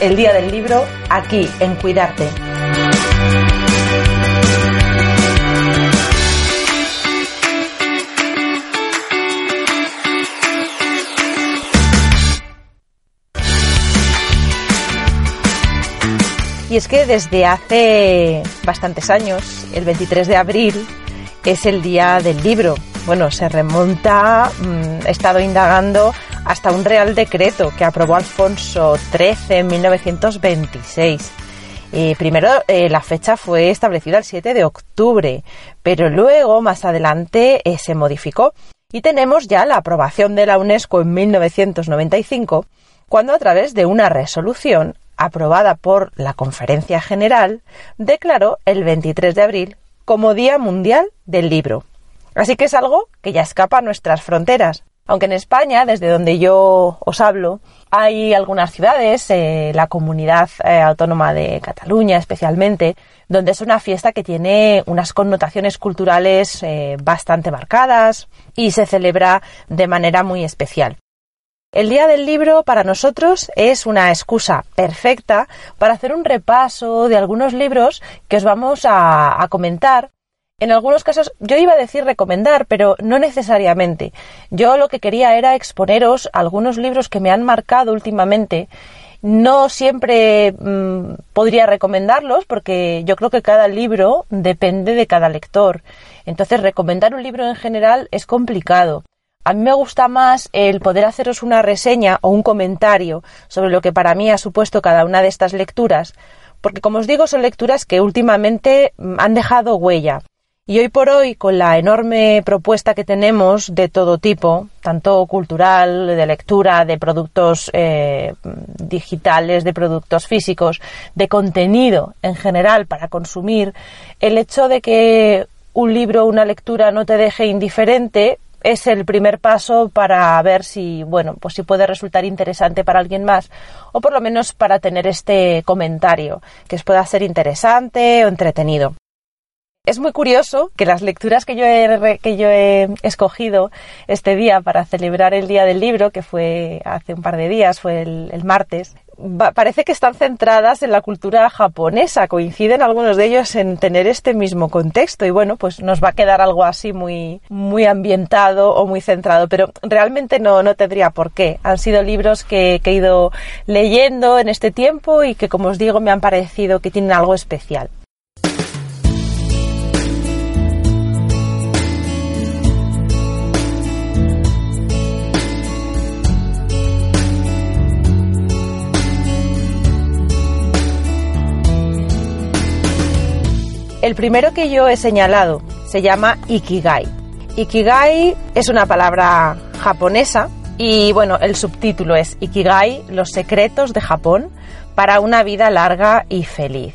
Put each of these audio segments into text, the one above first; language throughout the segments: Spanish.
el Día del Libro aquí en Cuidarte. Y es que desde hace bastantes años, el 23 de abril, es el Día del Libro. Bueno, se remonta, mm, he estado indagando hasta un Real Decreto que aprobó Alfonso XIII en 1926. primero eh, la fecha fue establecida el 7 de octubre, pero luego más adelante eh, se modificó y tenemos ya la aprobación de la UNESCO en 1995, cuando a través de una resolución aprobada por la Conferencia General declaró el 23 de abril como Día Mundial del Libro. Así que es algo que ya escapa a nuestras fronteras. Aunque en España, desde donde yo os hablo, hay algunas ciudades, eh, la comunidad eh, autónoma de Cataluña especialmente, donde es una fiesta que tiene unas connotaciones culturales eh, bastante marcadas y se celebra de manera muy especial. El Día del Libro para nosotros es una excusa perfecta para hacer un repaso de algunos libros que os vamos a comentar en algunos casos yo iba a decir recomendar, pero no necesariamente. Yo lo que quería era exponeros algunos libros que me han marcado últimamente. No siempre mm, podría recomendarlos porque yo creo que cada libro depende de cada lector. Entonces recomendar un libro en general es complicado. A mí me gusta más el poder haceros una reseña o un comentario sobre lo que para mí ha supuesto cada una de estas lecturas, porque como os digo son lecturas que últimamente mm, han dejado huella. Y hoy por hoy, con la enorme propuesta que tenemos de todo tipo, tanto cultural, de lectura, de productos eh, digitales, de productos físicos, de contenido en general para consumir, el hecho de que un libro, una lectura no te deje indiferente es el primer paso para ver si, bueno, pues si puede resultar interesante para alguien más o por lo menos para tener este comentario que pueda ser interesante o entretenido. Es muy curioso que las lecturas que yo he, que yo he escogido este día para celebrar el Día del Libro, que fue hace un par de días, fue el, martes, parece que están centradas en la cultura japonesa. Coinciden algunos de ellos en tener este mismo contexto y bueno, pues nos va a quedar algo así muy, muy ambientado o muy centrado, pero realmente no, no tendría por qué. Han sido libros que, que he ido leyendo en este tiempo y que, como os digo, me han parecido que tienen algo especial. El primero que yo he señalado se llama Ikigai. Ikigai es una palabra japonesa y bueno, el subtítulo es Ikigai, los secretos de Japón para una vida larga y feliz.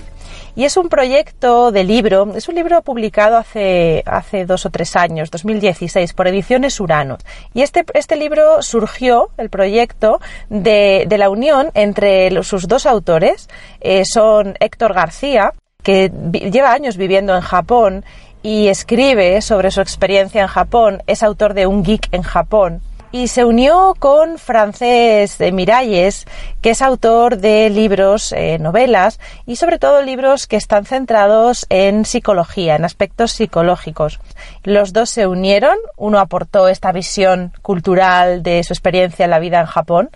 Y es un proyecto de libro, es un libro publicado hace, hace dos o tres años, 2016, por Ediciones Urano. Y este, este libro surgió, el proyecto, de, de la unión entre sus dos autores, eh, son Héctor García, que lleva años viviendo en Japón y escribe sobre su experiencia en Japón, es autor de Un Geek en Japón. Y se unió con Francés de Miralles, que es autor de libros, eh, novelas y sobre todo libros que están centrados en psicología, en aspectos psicológicos. Los dos se unieron, uno aportó esta visión cultural de su experiencia en la vida en Japón,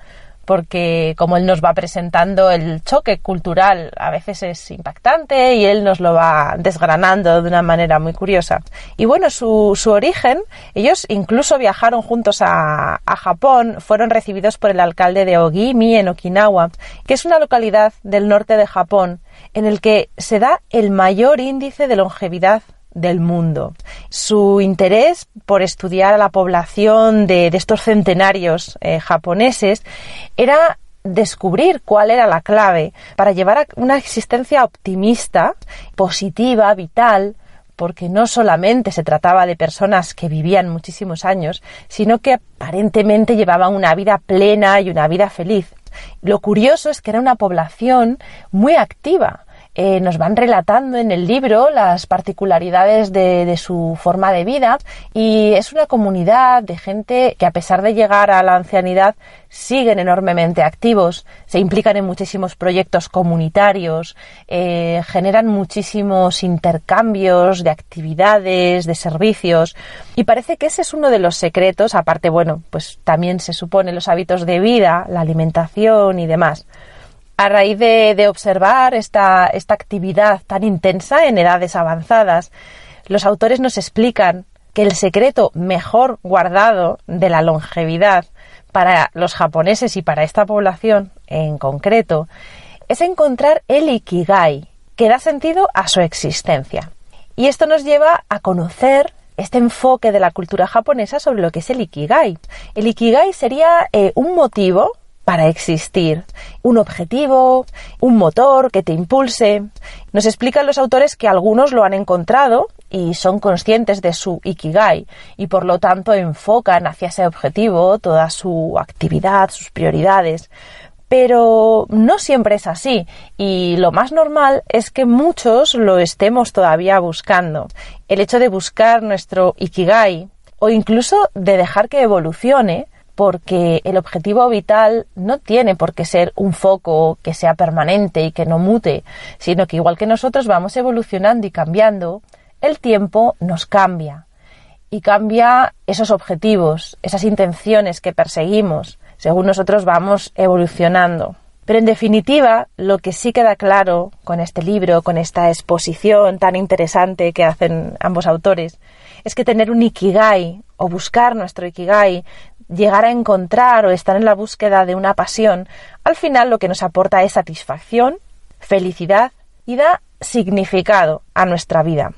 porque como él nos va presentando el choque cultural a veces es impactante y él nos lo va desgranando de una manera muy curiosa. Y bueno, su, su origen, ellos incluso viajaron juntos a, a Japón, fueron recibidos por el alcalde de Ogimi en Okinawa, que es una localidad del norte de Japón en el que se da el mayor índice de longevidad del mundo. Su interés por estudiar a la población de, estos centenarios eh, japoneses era descubrir cuál era la clave para llevar a una existencia optimista, positiva, vital, porque no solamente se trataba de personas que vivían muchísimos años, sino que aparentemente llevaban una vida plena y una vida feliz. Lo curioso es que era una población muy activa, eh, nos van relatando en el libro las particularidades de, su forma de vida. Y es una comunidad de gente que a pesar de llegar a la ancianidad siguen enormemente activos, se implican en muchísimos proyectos comunitarios, eh, generan muchísimos intercambios de actividades, de servicios. Y parece que ese es uno de los secretos, aparte bueno, pues también se supone los hábitos de vida, la alimentación y demás a raíz de, observar esta, actividad tan intensa en edades avanzadas, los autores nos explican que el secreto mejor guardado de la longevidad para los japoneses y para esta población en concreto es encontrar el ikigai, que da sentido a su existencia. Y esto nos lleva a conocer este enfoque de la cultura japonesa sobre lo que es el ikigai. El ikigai sería eh, un motivo para existir, un objetivo, un motor que te impulse. Nos explican los autores que algunos lo han encontrado y son conscientes de su ikigai y por lo tanto enfocan hacia ese objetivo toda su actividad, sus prioridades. Pero no siempre es así y lo más normal es que muchos lo estemos todavía buscando. El hecho de buscar nuestro ikigai o incluso de dejar que evolucione porque el objetivo vital no tiene por qué ser un foco que sea permanente y que no mute, sino que igual que nosotros vamos evolucionando y cambiando, el tiempo nos cambia y cambia esos objetivos, esas intenciones que perseguimos, según nosotros vamos evolucionando. Pero en definitiva, lo que sí queda claro con este libro, con esta exposición tan interesante que hacen ambos autores, es que tener un ikigai o buscar nuestro ikigai llegar a encontrar o estar en la búsqueda de una pasión, al final lo que nos aporta es satisfacción, felicidad y da significado a nuestra vida.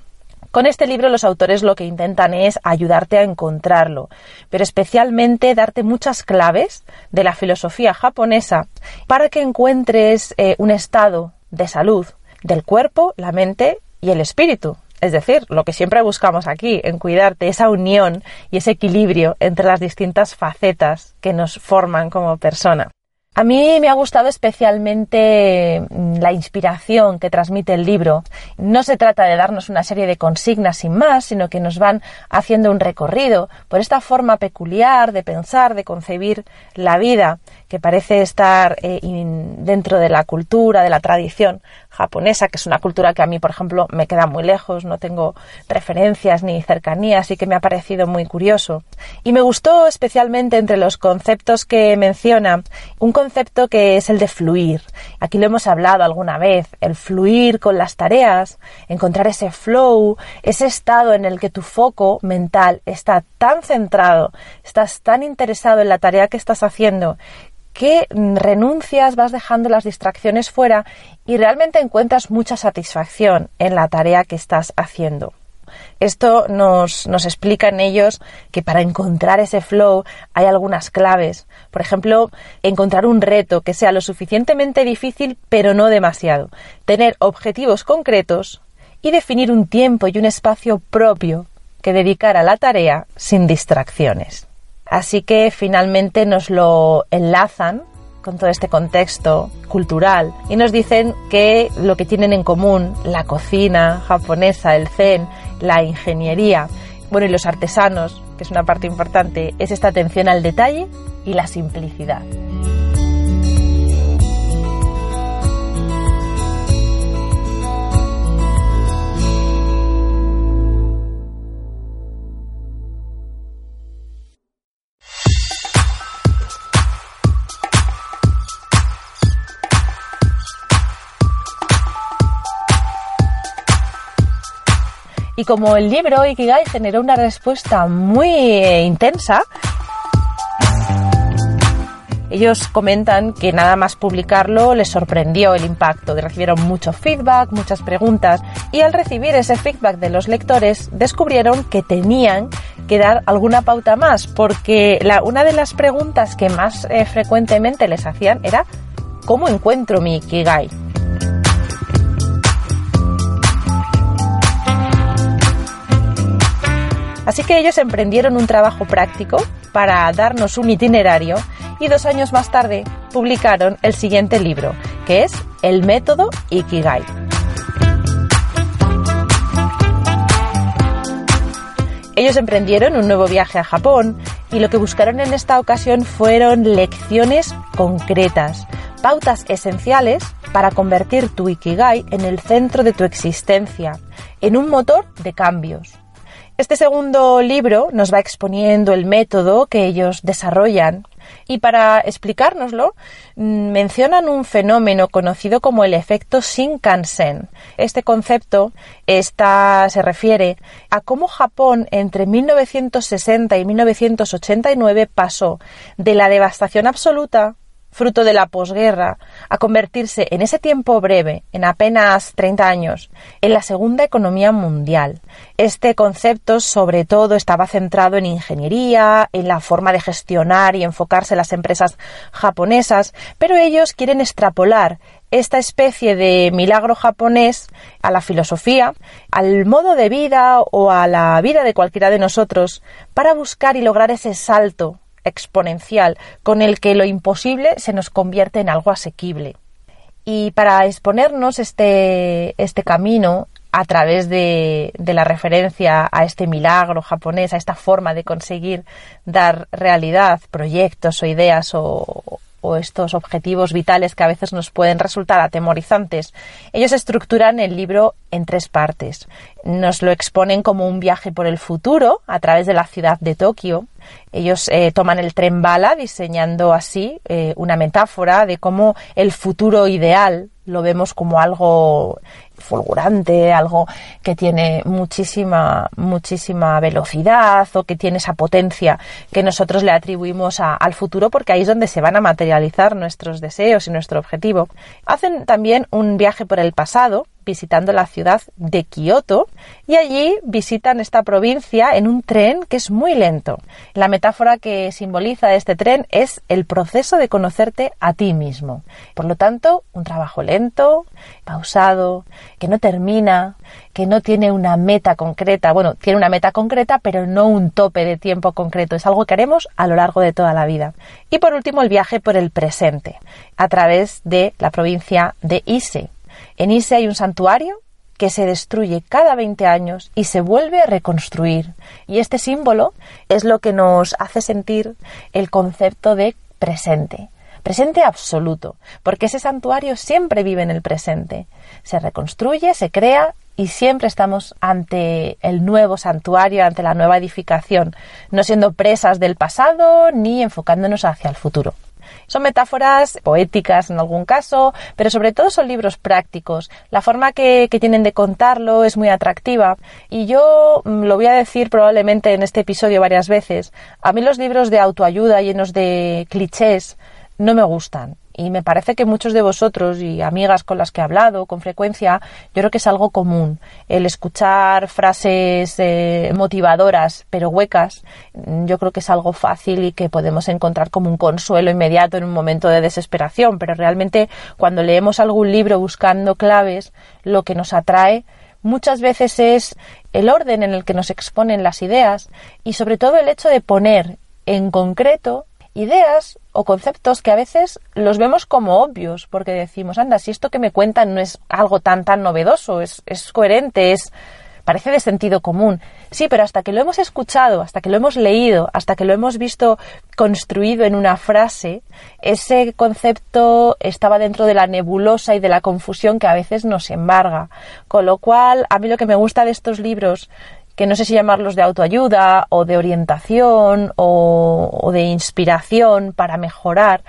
Con este libro los autores lo que intentan es ayudarte a encontrarlo, pero especialmente darte muchas claves de la filosofía japonesa para que encuentres eh, un estado de salud del cuerpo, la mente y el espíritu, es decir, lo que siempre buscamos aquí, en cuidarte, esa unión y ese equilibrio entre las distintas facetas que nos forman como persona. A mí me ha gustado especialmente mm, la inspiración que transmite el libro. No se trata de darnos una serie de consignas sin más, sino que nos van haciendo un recorrido por esta forma peculiar de pensar, de concebir la vida, que parece estar eh, dentro de la cultura, de la tradición japonesa, que es una cultura que a mí, por ejemplo, me queda muy lejos, no tengo referencias ni cercanías y que me ha parecido muy curioso. Y me gustó especialmente entre los conceptos que menciona un concepto que es el de fluir. Aquí lo hemos hablado alguna vez, el fluir con las tareas, encontrar ese flow, ese estado en el que tu foco mental está tan centrado, estás tan interesado en la tarea que estás haciendo que renuncias, vas dejando las distracciones fuera y realmente encuentras mucha satisfacción en la tarea que estás haciendo. Esto nos, nos explican ellos que para encontrar ese flow hay algunas claves. Por ejemplo, encontrar un reto que sea lo suficientemente difícil pero no demasiado. Tener objetivos concretos y definir un tiempo y un espacio propio que dedicar a la tarea sin distracciones. Así que finalmente nos lo enlazan con todo este contexto cultural y nos dicen que lo que tienen en común la cocina japonesa, el zen, la ingeniería, bueno, y los artesanos, que es una parte importante, es esta atención al detalle y la simplicidad. Y como el libro Ikigai generó una respuesta muy eh, intensa, ellos comentan que nada más publicarlo les sorprendió el impacto, que recibieron mucho feedback, muchas preguntas y al recibir ese feedback de los lectores descubrieron que tenían que dar alguna pauta más, porque una de las preguntas que más eh, frecuentemente les hacían era ¿cómo encuentro mi Ikigai? Así que ellos emprendieron un trabajo práctico para darnos un itinerario y dos años más tarde publicaron el siguiente libro, que es El método Ikigai. Ellos emprendieron un nuevo viaje a Japón y lo que buscaron en esta ocasión fueron lecciones concretas, pautas esenciales para convertir tu Ikigai en el centro de tu existencia, en un motor de cambios. Este segundo libro nos va exponiendo el método que ellos desarrollan y para explicárnoslo mm, mencionan un fenómeno conocido como el efecto Shinkansen. Este concepto está, se refiere a cómo Japón entre 1960 y 1989 pasó de la devastación absoluta fruto de la posguerra, a convertirse en ese tiempo breve, en apenas 30 años, en la segunda economía mundial. Este concepto sobre todo estaba centrado en ingeniería, en la forma de gestionar y enfocarse las empresas japonesas, pero ellos quieren extrapolar esta especie de milagro japonés a la filosofía, al modo de vida o a la vida de cualquiera de nosotros para buscar y lograr ese salto exponencial con el que lo imposible se nos convierte en algo asequible. Y para exponernos este, este camino a través de, de, la referencia a este milagro japonés, a esta forma de conseguir dar realidad, proyectos o ideas o, o estos objetivos vitales que a veces nos pueden resultar atemorizantes, ellos estructuran el libro en tres partes. Nos lo exponen como un viaje por el futuro a través de la ciudad de Tokio. Ellos eh, toman el tren bala diseñando así eh, una metáfora de cómo el futuro ideal lo vemos como algo fulgurante, algo que tiene muchísima, muchísima velocidad o que tiene esa potencia que nosotros le atribuimos al futuro porque ahí es donde se van a materializar nuestros deseos y nuestro objetivo. Hacen también un viaje por el pasado, visitando la ciudad de Kioto y allí visitan esta provincia en un tren que es muy lento. La metáfora que simboliza este tren es el proceso de conocerte a ti mismo. Por lo tanto, un trabajo lento, pausado, que no termina, que no tiene una meta concreta. Bueno, tiene una meta concreta, pero no un tope de tiempo concreto. Es algo que haremos a lo largo de toda la vida. Y por último, el viaje por el presente, a través de la provincia de Ise, en Ise hay un santuario que se destruye cada 20 años y se vuelve a reconstruir. Y este símbolo es lo que nos hace sentir el concepto de presente. Presente absoluto, porque ese santuario siempre vive en el presente. Se reconstruye, se crea y siempre estamos ante el nuevo santuario, ante la nueva edificación, no siendo presas del pasado ni enfocándonos hacia el futuro. Son metáforas poéticas en algún caso, pero sobre todo son libros prácticos. La forma que, tienen de contarlo es muy atractiva y yo mm, lo voy a decir probablemente en este episodio varias veces. A mí los libros de autoayuda llenos de clichés no me gustan. Y me parece que muchos de vosotros y amigas con las que he hablado con frecuencia, yo creo que es algo común el escuchar frases eh, motivadoras pero huecas. Yo creo que es algo fácil y que podemos encontrar como un consuelo inmediato en un momento de desesperación. Pero realmente cuando leemos algún libro buscando claves, lo que nos atrae muchas veces es el orden en el que nos exponen las ideas y sobre todo el hecho de poner en concreto ideas o conceptos que a veces los vemos como obvios, porque decimos, anda, si esto que me cuentan no es algo tan tan novedoso, es, es coherente, es parece de sentido común. Sí, pero hasta que lo hemos escuchado, hasta que lo hemos leído, hasta que lo hemos visto construido en una frase, ese concepto estaba dentro de la nebulosa y de la confusión que a veces nos embarga. Con lo cual, a mí lo que me gusta de estos libros que no sé si llamarlos de autoayuda o de orientación o, de inspiración para mejorar,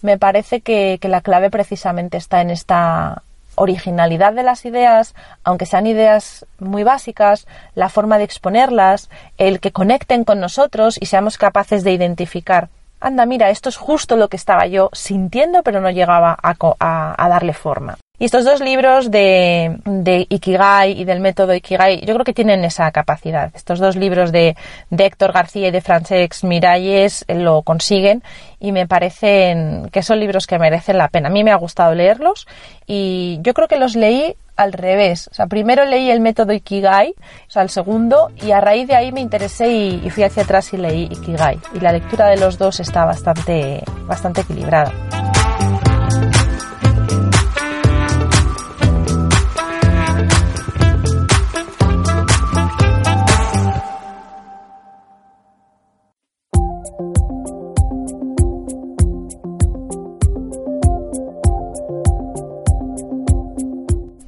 me parece que, la clave precisamente está en esta originalidad de las ideas, aunque sean ideas muy básicas, la forma de exponerlas, el que conecten con nosotros y seamos capaces de identificar, anda, mira, esto es justo lo que estaba yo sintiendo, pero no llegaba a, a darle forma. Y estos dos libros de, de, Ikigai y del método Ikigai, yo creo que tienen esa capacidad. Estos dos libros de, de Héctor García y de Francesc Miralles lo consiguen y me parecen que son libros que merecen la pena. A mí me ha gustado leerlos y yo creo que los leí al revés. O sea, primero leí el método Ikigai, o sea, el segundo, y a raíz de ahí me interesé y, fui hacia atrás y leí Ikigai. Y la lectura de los dos está bastante, bastante equilibrada.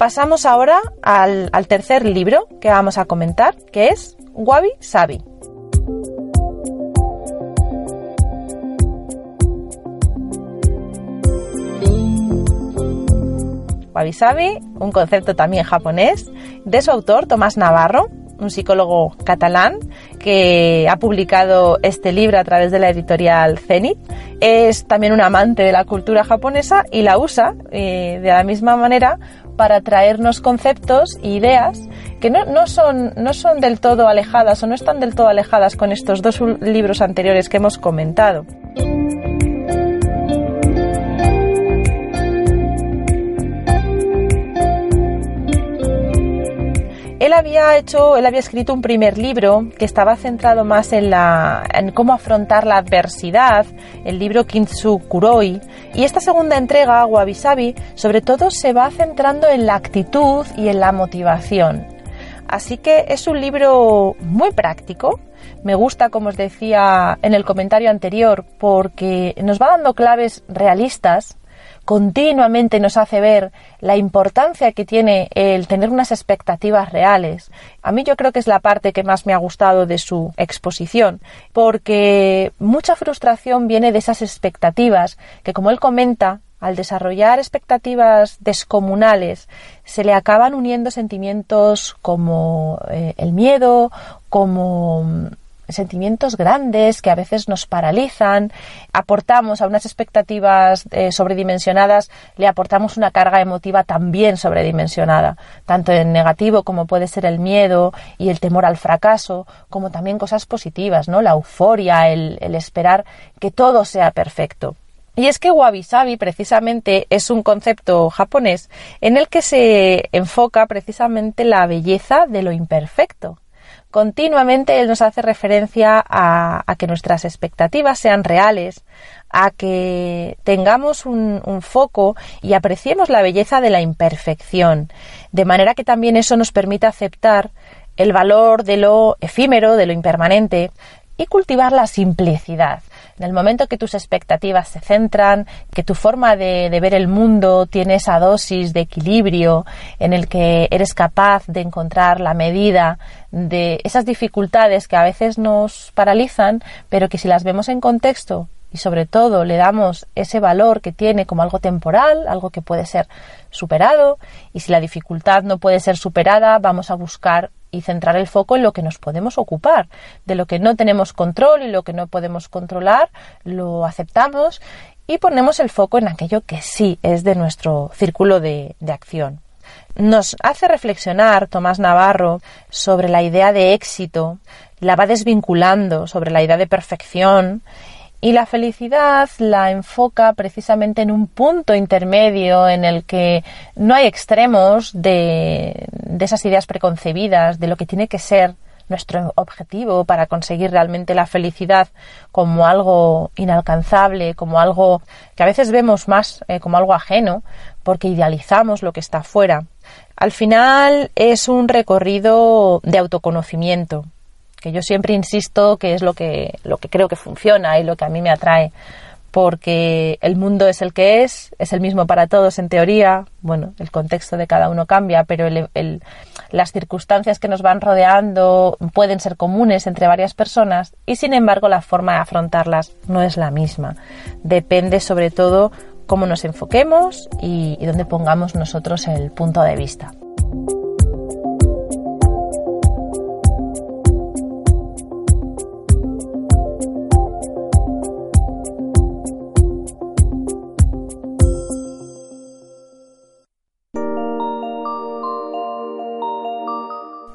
Pasamos ahora al, tercer libro que vamos a comentar, que es Wabi Sabi. Wabi Sabi, un concepto también japonés, de su autor Tomás Navarro, un psicólogo catalán que ha publicado este libro a través de la editorial Zenit. Es también un amante de la cultura japonesa y la usa eh, de la misma manera para traernos conceptos e ideas que no, no, son, no son del todo alejadas o no están del todo alejadas con estos dos libros anteriores que hemos comentado. Él había hecho, él había escrito un primer libro que estaba centrado más en, la, en cómo afrontar la adversidad, el libro Kintsu Kuroi, y esta segunda entrega, Wabi Sabi, sobre todo se va centrando en la actitud y en la motivación. Así que es un libro muy práctico. Me gusta, como os decía en el comentario anterior, porque nos va dando claves realistas continuamente nos hace ver la importancia que tiene el tener unas expectativas reales. A mí yo creo que es la parte que más me ha gustado de su exposición, porque mucha frustración viene de esas expectativas que, como él comenta, al desarrollar expectativas descomunales, se le acaban uniendo sentimientos como eh, el miedo, como sentimientos grandes que a veces nos paralizan, aportamos a unas expectativas eh, sobredimensionadas, le aportamos una carga emotiva también sobredimensionada, tanto en negativo como puede ser el miedo y el temor al fracaso, como también cosas positivas, ¿no? La euforia, el, el esperar que todo sea perfecto. Y es que wabi sabi precisamente es un concepto japonés en el que se enfoca precisamente la belleza de lo imperfecto. Continuamente él nos hace referencia a, que nuestras expectativas sean reales, a que tengamos un, foco y apreciemos la belleza de la imperfección, de manera que también eso nos permita aceptar el valor de lo efímero, de lo impermanente y cultivar la simplicidad. En el momento que tus expectativas se centran, que tu forma de, ver el mundo tiene esa dosis de equilibrio en el que eres capaz de encontrar la medida de esas dificultades que a veces nos paralizan, pero que si las vemos en contexto y sobre todo le damos ese valor que tiene como algo temporal, algo que puede ser superado, y si la dificultad no puede ser superada, vamos a buscar y centrar el foco en lo que nos podemos ocupar. De lo que no tenemos control y lo que no podemos controlar, lo aceptamos y ponemos el foco en aquello que sí es de nuestro círculo de, de acción. Nos hace reflexionar Tomás Navarro sobre la idea de éxito, la va desvinculando sobre la idea de perfección y la felicidad la enfoca precisamente en un punto intermedio en el que no hay extremos de, esas ideas preconcebidas, de lo que tiene que ser nuestro objetivo para conseguir realmente la felicidad como algo inalcanzable, como algo que a veces vemos más eh, como algo ajeno, porque idealizamos lo que está afuera. Al final es un recorrido de autoconocimiento, que yo siempre insisto que es lo que, lo que creo que funciona y lo que a mí me atrae, porque el mundo es el que es, es el mismo para todos en teoría, bueno, el contexto de cada uno cambia, pero las circunstancias que nos van rodeando pueden ser comunes entre varias personas y sin embargo la forma de afrontarlas no es la misma. Depende sobre todo cómo nos enfoquemos y, y dónde pongamos nosotros el punto de vista.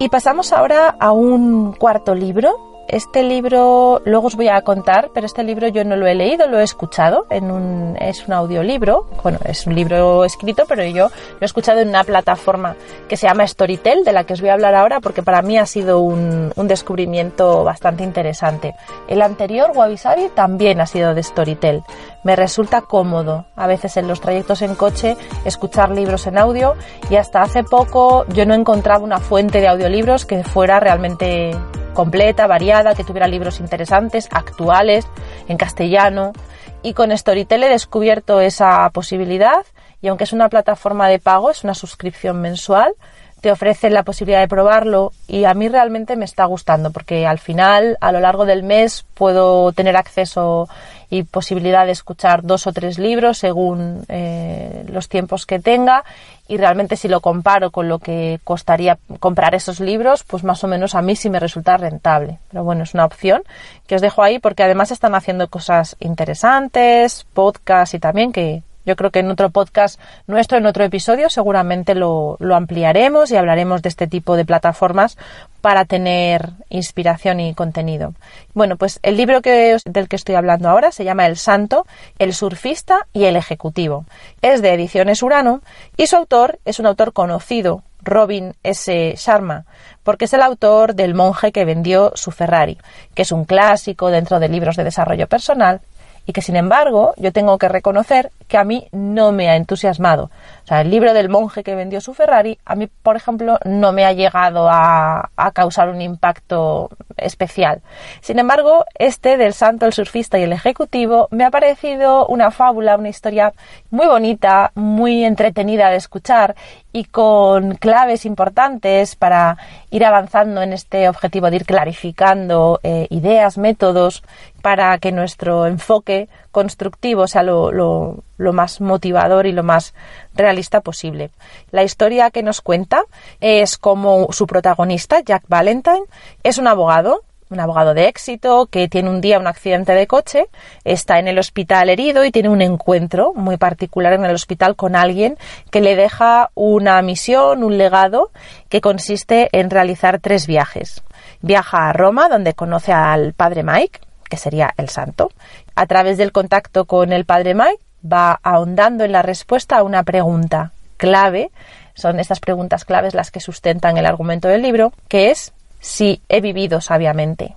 Y pasamos ahora a un cuarto libro este libro, luego os voy a contar, pero este libro yo no lo he leído, lo he escuchado. En un, es un audiolibro, bueno, es un libro escrito, pero yo lo he escuchado en una plataforma que se llama Storytel, de la que os voy a hablar ahora, porque para mí ha sido un, un descubrimiento bastante interesante. El anterior, Wabi Sabi, también ha sido de Storytel. Me resulta cómodo, a veces en los trayectos en coche, escuchar libros en audio y hasta hace poco yo no encontraba una fuente de audiolibros que fuera realmente completa, variada, que tuviera libros interesantes, actuales, en castellano. Y con Storytel he descubierto esa posibilidad y aunque es una plataforma de pago, es una suscripción mensual, te ofrece la posibilidad de probarlo y a mí realmente me está gustando porque al final, a lo largo del mes, puedo tener acceso y posibilidad de escuchar dos o tres libros según eh, los tiempos que tenga y realmente si lo comparo con lo que costaría comprar esos libros, pues más o menos a mí sí me resulta rentable. Pero bueno, es una opción que os dejo ahí porque además están haciendo cosas interesantes, podcast y también que yo creo que en otro podcast nuestro, en otro episodio, seguramente lo, lo ampliaremos y hablaremos de este tipo de plataformas para tener inspiración y contenido. Bueno, pues el libro que, del que estoy hablando ahora se llama El Santo, el surfista y el ejecutivo. Es de Ediciones Urano y su autor es un autor conocido, Robin S. Sharma, porque es el autor del monje que vendió su Ferrari, que es un clásico dentro de libros de desarrollo personal y que sin embargo yo tengo que reconocer que a mí no me ha entusiasmado. O sea, el libro del monje que vendió su Ferrari, a mí, por ejemplo, no me ha llegado a, causar un impacto especial. Sin embargo, este del santo, el surfista y el ejecutivo me ha parecido una fábula, una historia muy bonita, muy entretenida de escuchar y con claves importantes para ir avanzando en este objetivo de ir clarificando eh, ideas, métodos, para que nuestro enfoque constructivo sea lo, más motivador y lo más realista posible. La historia que nos cuenta es como su protagonista, Jack Valentine, es un abogado un abogado de éxito que tiene un día un accidente de coche, está en el hospital herido y tiene un encuentro muy particular en el hospital con alguien que le deja una misión, un legado que consiste en realizar tres viajes. Viaja a Roma, donde conoce al padre Mike, sería el santo. A través del contacto con el padre Mike va ahondando en la respuesta a una pregunta clave. Son estas preguntas claves las que sustentan el argumento del libro, que es si he vivido sabiamente.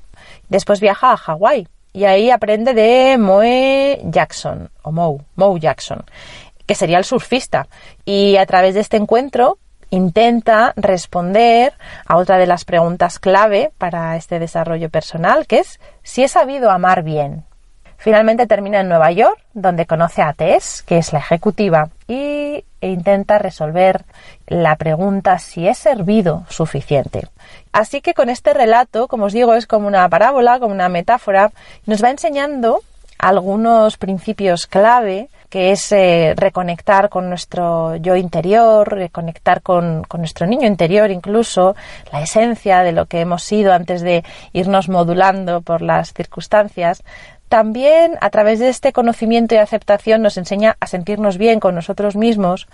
Después viaja a Hawái y ahí aprende de Moe Jackson o Moe, Moe Jackson, que sería el surfista. Y a través de este encuentro intenta responder a otra de las preguntas clave para este desarrollo personal, que es si he sabido amar bien. Finalmente termina en Nueva York, donde conoce a Tess, que es la ejecutiva, y intenta resolver la pregunta si he servido suficiente. Así que con este relato, como os digo, es como una parábola, como una metáfora, nos va enseñando algunos principios clave que es eh, reconectar con nuestro yo interior, reconectar con, con, nuestro niño interior incluso, la esencia de lo que hemos sido antes de irnos modulando por las circunstancias. También a través de este conocimiento y aceptación nos enseña a sentirnos bien con nosotros mismos,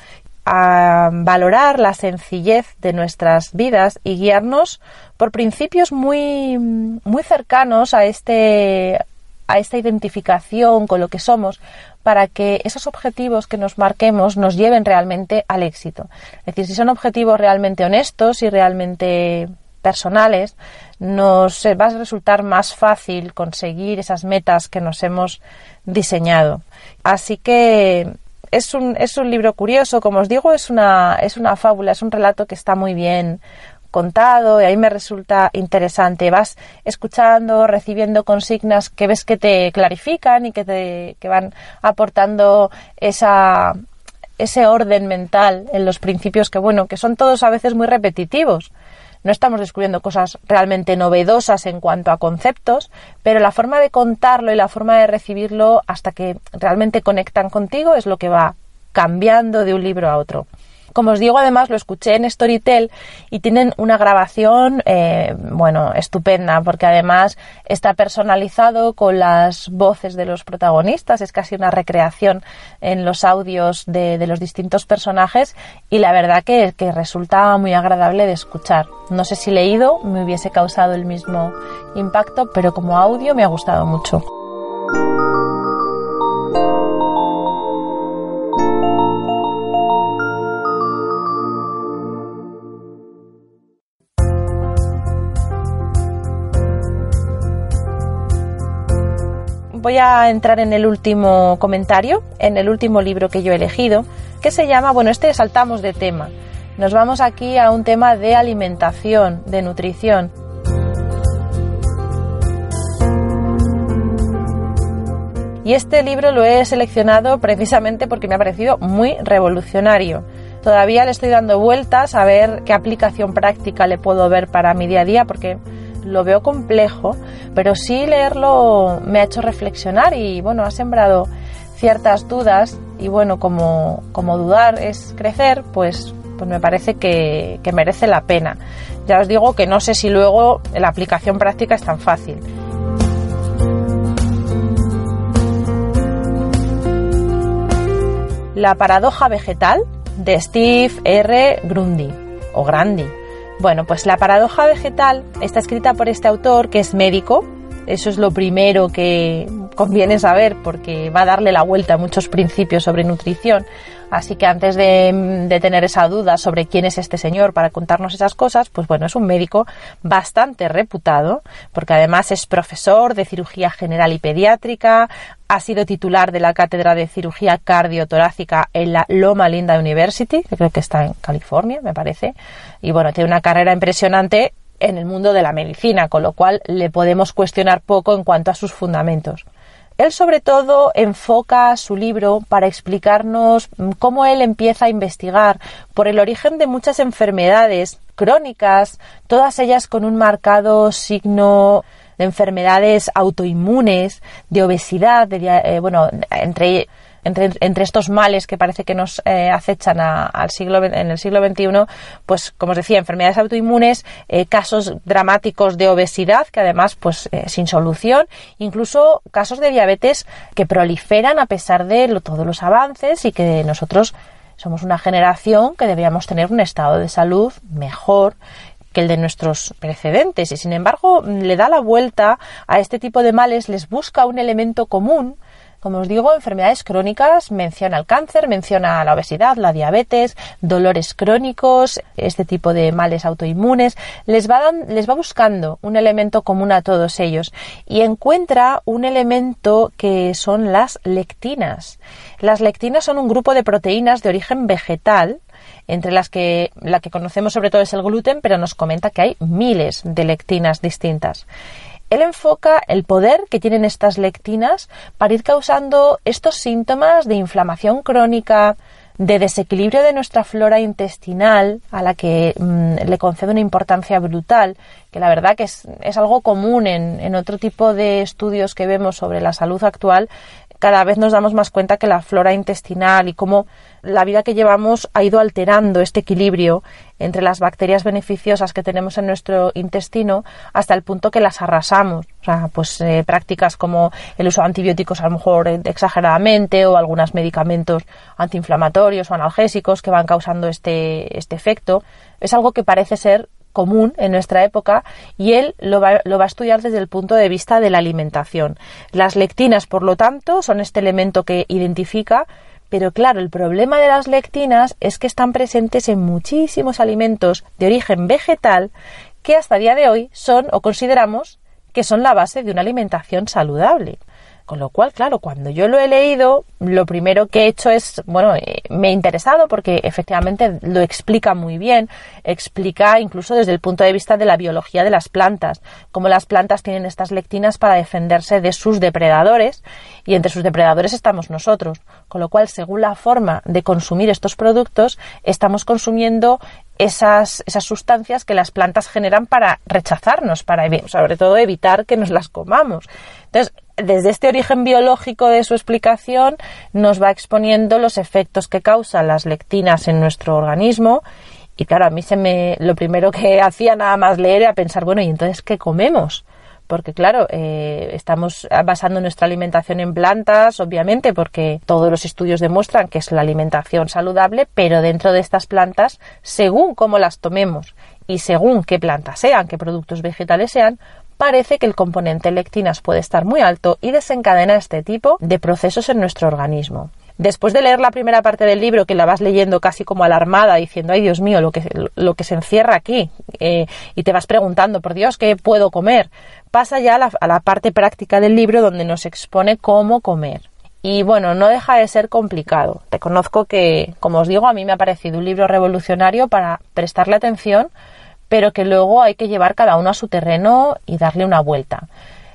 a valorar la sencillez de nuestras vidas y guiarnos por principios muy, muy cercanos a este a esta identificación con lo que somos para que esos objetivos que nos marquemos nos lleven realmente al éxito. Es decir, si son objetivos realmente honestos y realmente personales, nos va a resultar más fácil conseguir esas metas que nos hemos diseñado. Así que es un, es un libro curioso, como os digo, es una, es una fábula, es un relato que está muy bien contado y ahí me resulta interesante. Vas escuchando, recibiendo consignas que ves que te clarifican y que te que van aportando esa ese orden mental en los principios que bueno, que son todos a veces muy repetitivos. No estamos descubriendo cosas realmente novedosas en cuanto a conceptos, pero la forma de contarlo y la forma de recibirlo hasta que realmente conectan contigo es lo que va cambiando de un libro a otro. Como os digo, además lo escuché en Storytel y tienen una grabación, eh, bueno, estupenda, porque además está personalizado con las voces de los protagonistas, es casi una recreación en los audios de, los distintos personajes y la verdad que, que resulta muy agradable de escuchar. No sé si leído me hubiese causado el mismo impacto, pero como audio me ha gustado mucho. Voy a entrar en el último comentario, en el último libro que yo he elegido, que se llama, bueno, este saltamos de tema. Nos vamos aquí a un tema de alimentación, de nutrición. Y este libro lo he seleccionado precisamente porque me ha parecido muy revolucionario. Todavía le estoy dando vueltas a ver qué aplicación práctica le puedo ver para mi día a día porque lo veo complejo, pero sí leerlo me ha hecho reflexionar y bueno, ha sembrado ciertas dudas y bueno, como, como dudar es crecer, pues, pues me parece que, que merece la pena. Ya os digo que no sé si luego la aplicación práctica es tan fácil. La paradoja vegetal de Steve R. Grundy o Grandi bueno, pues la paradoja vegetal está escrita por este autor que es médico. Eso es lo primero que conviene saber porque va a darle la vuelta a muchos principios sobre nutrición. Así que antes de, tener esa duda sobre quién es este señor para contarnos esas cosas, pues bueno, es un médico bastante reputado, porque además es profesor de cirugía general y pediátrica, ha sido titular de la cátedra de cirugía cardiotorácica en la Loma Linda University, que creo que está en California, me parece. Y bueno, tiene una carrera impresionante en el mundo de la medicina, con lo cual le podemos cuestionar poco en cuanto a sus fundamentos. Él sobre todo enfoca su libro para explicarnos cómo él empieza a investigar por el origen de muchas enfermedades crónicas, todas ellas con un marcado signo de enfermedades autoinmunes, de obesidad, de, eh, bueno, entre entre, estos males que parece que nos eh, acechan al siglo, en el siglo XXI, pues como os decía, enfermedades autoinmunes, eh, casos dramáticos de obesidad, que además, pues eh, sin solución, incluso casos de diabetes que proliferan a pesar de todos los avances y que nosotros somos una generación que deberíamos tener un estado de salud mejor que el de nuestros precedentes. Y sin embargo le da la vuelta a este tipo de males, les busca un elemento común como os digo, enfermedades crónicas, menciona el cáncer, menciona la obesidad, la diabetes, dolores crónicos, este tipo de males autoinmunes. Les va, les va buscando un elemento común a todos ellos y encuentra un elemento que son las lectinas. Las lectinas son un grupo de proteínas de origen vegetal entre las que la que conocemos sobre todo es el gluten, pero nos comenta que hay miles de lectinas distintas. Él enfoca el poder que tienen estas lectinas para ir causando estos síntomas de inflamación crónica, de desequilibrio de nuestra flora intestinal, a la que mm, le concede una importancia brutal, que la verdad que es, algo común en, en, otro tipo de estudios que vemos sobre la salud actual, cada vez nos damos más cuenta que la flora intestinal y cómo la vida que llevamos ha ido alterando este equilibrio entre las bacterias beneficiosas que tenemos en nuestro intestino hasta el punto que las arrasamos. O sea, pues eh, prácticas como el uso de antibióticos a lo mejor exageradamente o algunos medicamentos antiinflamatorios o analgésicos que van causando este, este efecto. Es algo que parece ser común en nuestra época y él lo va, lo va, a estudiar desde el punto de vista de la alimentación. Las lectinas, por lo tanto, son este elemento que identifica, pero claro, el problema de las lectinas es que están presentes en muchísimos alimentos de origen vegetal que hasta día de hoy son o consideramos que son la base de una alimentación saludable. Con lo cual, claro, cuando yo lo he leído, lo primero que he hecho es, bueno, eh, me he interesado porque efectivamente lo explica muy bien, explica incluso desde el punto de vista de la biología de las plantas, cómo las plantas tienen estas lectinas para defenderse de sus depredadores y entre sus depredadores estamos nosotros. Con lo cual, según la forma de consumir estos productos, estamos consumiendo esas, esas sustancias que las plantas generan para rechazarnos, para sobre todo evitar que nos las comamos. Entonces, desde este origen biológico de su explicación nos va exponiendo los efectos que causan las lectinas en nuestro organismo y claro, a mí se me lo primero que hacía nada más leer era pensar, bueno, ¿y entonces qué comemos? porque claro, eh, estamos basando nuestra alimentación en plantas, obviamente, porque todos los estudios demuestran que es la alimentación saludable, pero dentro de estas plantas, según cómo las tomemos y según qué plantas sean, qué productos vegetales sean, parece que el componente lectinas puede estar muy alto y desencadena este tipo de procesos en nuestro organismo. Después de leer la primera parte del libro, que la vas leyendo casi como alarmada, diciendo, ay Dios mío, lo que, lo que se encierra aquí, eh, y te vas preguntando, por Dios, ¿qué puedo comer? Pasa ya a la, a la parte práctica del libro donde nos expone cómo comer. Y bueno, no deja de ser complicado. Reconozco que, como os digo, a mí me ha parecido un libro revolucionario para prestarle atención pero que luego hay que llevar cada uno a su terreno y darle una vuelta.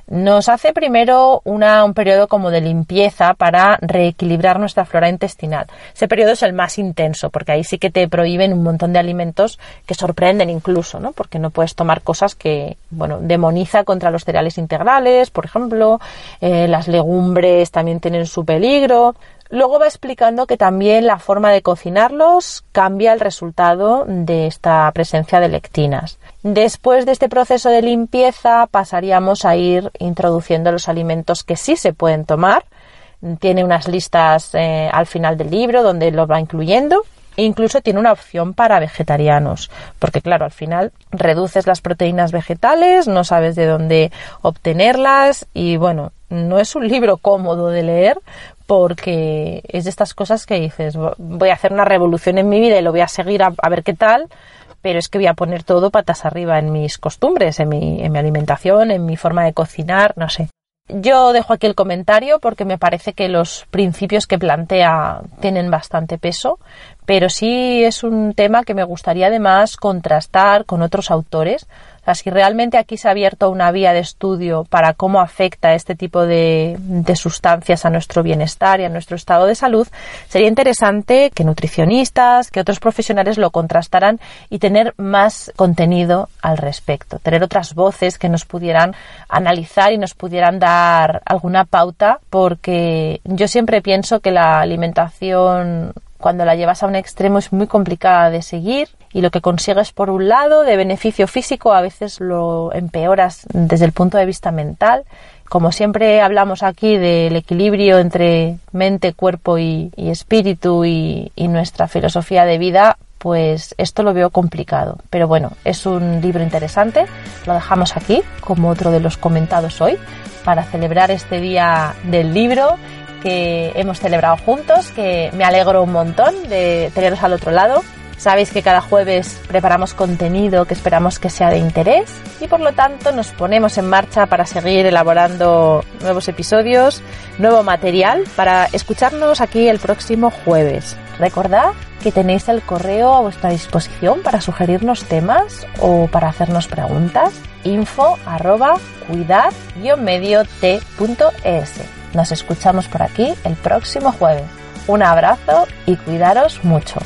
Nos hace primero una, un periodo como de limpieza para reequilibrar nuestra flora intestinal. Ese periodo es el más intenso, porque ahí sí que te prohíben un montón de alimentos que sorprenden incluso, ¿no? Porque no puedes tomar cosas que, bueno, demoniza contra los cereales integrales, por ejemplo, eh, las legumbres también tienen su peligro. Luego va explicando que también la forma de cocinarlos cambia el resultado de esta presencia de lectinas. Después de este proceso de limpieza pasaríamos a ir introduciendo los alimentos que sí se pueden tomar. Tiene unas listas eh, al final del libro donde los va incluyendo. Incluso tiene una opción para vegetarianos, porque claro, al final reduces las proteínas vegetales, no sabes de dónde obtenerlas y bueno, no es un libro cómodo de leer porque es de estas cosas que dices, voy a hacer una revolución en mi vida y lo voy a seguir a, ver qué tal, pero es que voy a poner todo patas arriba en mis costumbres, en mi, en mi alimentación, en mi forma de cocinar, no sé. Yo dejo aquí el comentario porque me parece que los principios que plantea tienen bastante peso, pero sí es un tema que me gustaría además contrastar con otros autores si realmente aquí se ha abierto una vía de estudio para cómo afecta este tipo de, sustancias a nuestro bienestar y a nuestro estado de salud, sería interesante que nutricionistas, que otros profesionales lo contrastaran y tener más contenido al respecto, tener otras voces que nos pudieran analizar y nos pudieran dar alguna pauta, porque yo siempre pienso que la alimentación cuando la llevas a un extremo es muy complicada de seguir y lo que consigues por un lado de beneficio físico a veces lo empeoras desde el punto de vista mental. Como siempre hablamos aquí del equilibrio entre mente, cuerpo y, espíritu y, y nuestra filosofía de vida, pues esto lo veo complicado. Pero bueno, es un libro interesante. Lo dejamos aquí como otro de los comentados hoy para celebrar este día del libro que hemos celebrado juntos, que me alegro un montón de teneros al otro lado. Sabéis que cada jueves preparamos contenido que esperamos que sea de interés y por lo tanto nos ponemos en marcha para seguir elaborando nuevos episodios, nuevo material para escucharnos aquí el próximo jueves. Recordad que tenéis el correo a vuestra disposición para sugerirnos temas o para hacernos preguntas info arroba. Nos escuchamos por aquí el próximo jueves. Un abrazo y cuidaros mucho.